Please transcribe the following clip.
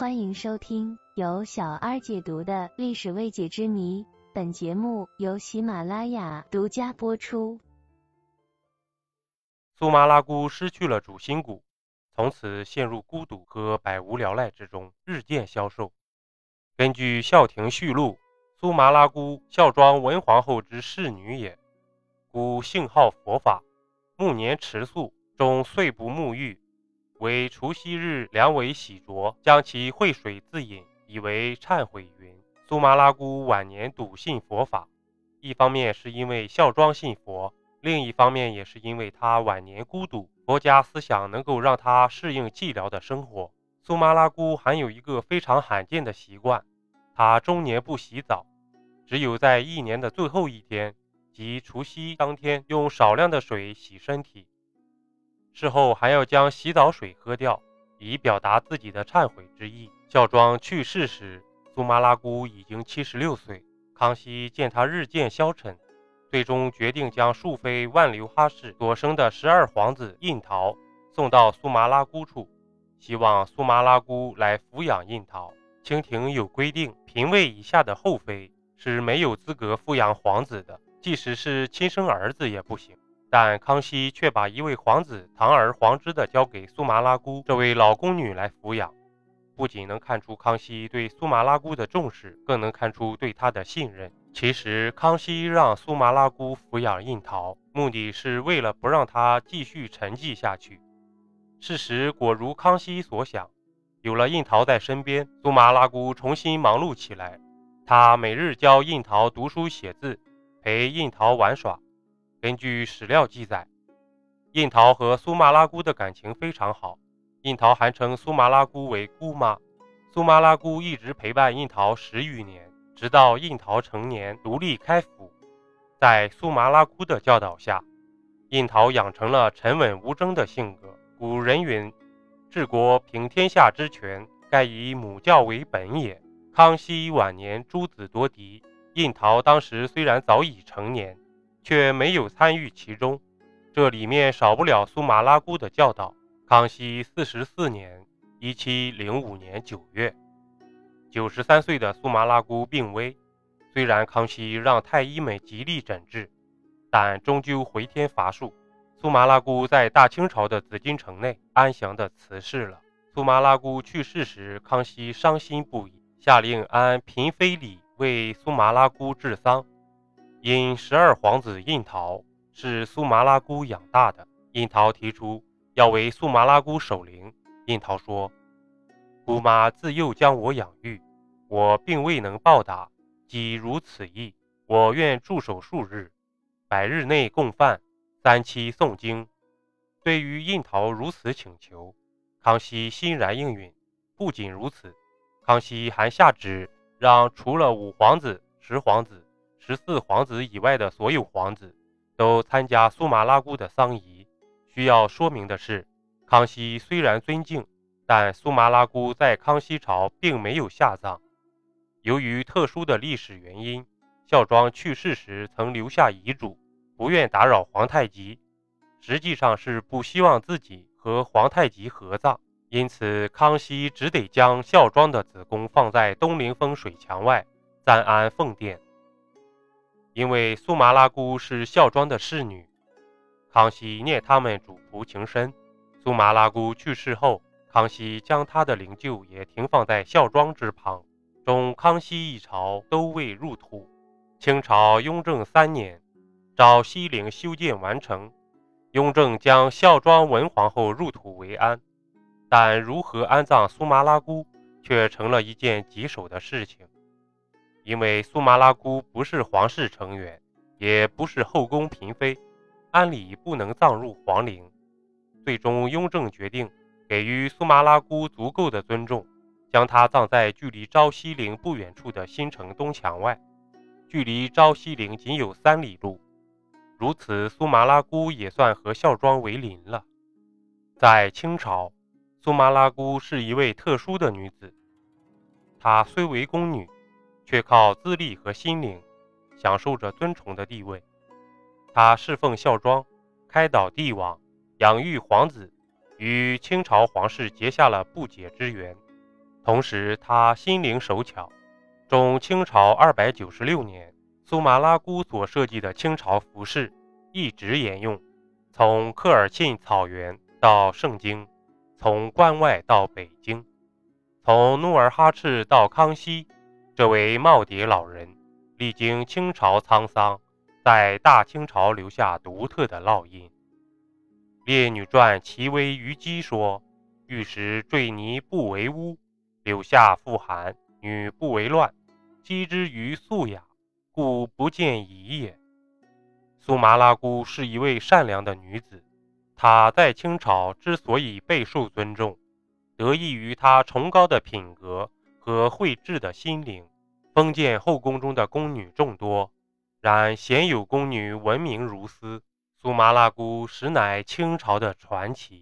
欢迎收听由小二解读的历史未解之谜。本节目由喜马拉雅独家播出。苏麻拉姑失去了主心骨，从此陷入孤独和百无聊赖之中，日渐消瘦。根据《孝亭序录》，苏麻拉姑孝庄文皇后之侍女也，故性好佛法，暮年持素，终岁不沐浴。为除夕日两尾洗濯，将其汇水自饮，以为忏悔云。苏麻拉姑晚年笃信佛法，一方面是因为孝庄信佛，另一方面也是因为她晚年孤独，佛家思想能够让她适应寂寥的生活。苏麻拉姑还有一个非常罕见的习惯，她终年不洗澡，只有在一年的最后一天，即除夕当天，用少量的水洗身体。事后还要将洗澡水喝掉，以表达自己的忏悔之意。孝庄去世时，苏麻拉姑已经七十六岁。康熙见她日渐消沉，最终决定将淑妃万流哈氏所生的十二皇子胤桃送到苏麻拉姑处，希望苏麻拉姑来抚养胤桃。清廷有规定，嫔位以下的后妃是没有资格抚养皇子的，即使是亲生儿子也不行。但康熙却把一位皇子堂而皇之地交给苏麻拉姑这位老宫女来抚养，不仅能看出康熙对苏麻拉姑的重视，更能看出对她的信任。其实，康熙让苏麻拉姑抚养胤桃，目的是为了不让她继续沉寂下去。事实果如康熙所想，有了胤桃在身边，苏麻拉姑重新忙碌起来。她每日教胤桃读书写字，陪胤桃玩耍。根据史料记载，印桃和苏麻拉姑的感情非常好，印桃还称苏麻拉姑为姑妈。苏麻拉姑一直陪伴印桃十余年，直到印桃成年独立开府。在苏麻拉姑的教导下，印桃养成了沉稳无争的性格。古人云：“治国平天下之权，盖以母教为本也。”康熙晚年，诸子夺嫡，印桃当时虽然早已成年。却没有参与其中，这里面少不了苏麻拉姑的教导。康熙四十四年（一七零五年九月），九十三岁的苏麻拉姑病危。虽然康熙让太医们极力诊治，但终究回天乏术。苏麻拉姑在大清朝的紫禁城内安详地辞世了。苏麻拉姑去世时，康熙伤心不已，下令按嫔妃礼为苏麻拉姑治丧。因十二皇子胤桃是苏麻拉姑养大的，胤桃提出要为苏麻拉姑守灵。胤桃说：“姑妈自幼将我养育，我并未能报答，即如此意。我愿驻守数日，百日内供饭，三七诵经。”对于胤桃如此请求，康熙欣然应允。不仅如此，康熙还下旨让除了五皇子、十皇子。十四皇子以外的所有皇子都参加苏麻拉姑的丧仪。需要说明的是，康熙虽然尊敬，但苏麻拉姑在康熙朝并没有下葬。由于特殊的历史原因，孝庄去世时曾留下遗嘱，不愿打扰皇太极，实际上是不希望自己和皇太极合葬。因此，康熙只得将孝庄的子宫放在东陵峰水墙外，暂安奉殿。因为苏麻拉姑是孝庄的侍女，康熙念他们主仆情深。苏麻拉姑去世后，康熙将她的灵柩也停放在孝庄之旁。中康熙一朝都未入土。清朝雍正三年，昭西陵修建完成，雍正将孝庄文皇后入土为安。但如何安葬苏麻拉姑，却成了一件棘手的事情。因为苏麻拉姑不是皇室成员，也不是后宫嫔妃，按理不能葬入皇陵。最终，雍正决定给予苏麻拉姑足够的尊重，将她葬在距离昭西陵不远处的新城东墙外，距离昭西陵仅有三里路。如此，苏麻拉姑也算和孝庄为邻了。在清朝，苏麻拉姑是一位特殊的女子，她虽为宫女。却靠资历和心灵，享受着尊崇的地位。他侍奉孝庄，开导帝王，养育皇子，与清朝皇室结下了不解之缘。同时他心灵手巧。中清朝二百九十六年，苏麻拉姑所设计的清朝服饰一直沿用，从科尔沁草原到盛京，从关外到北京，从努尔哈赤到康熙，这位耄耋老人历经清朝沧桑，在大清朝留下独特的烙印。《列女传》齐微于姬说：“玉石坠泥不为污，柳下复寒女不为乱。”姬之于素雅，故不见疑也。苏麻拉姑是一位善良的女子，她在清朝之所以备受尊重，得益于她崇高的品格和慧智的心灵。封建后宫中的宫女众多，然鲜有宫女闻名如斯。苏麻拉姑实乃清朝的传奇。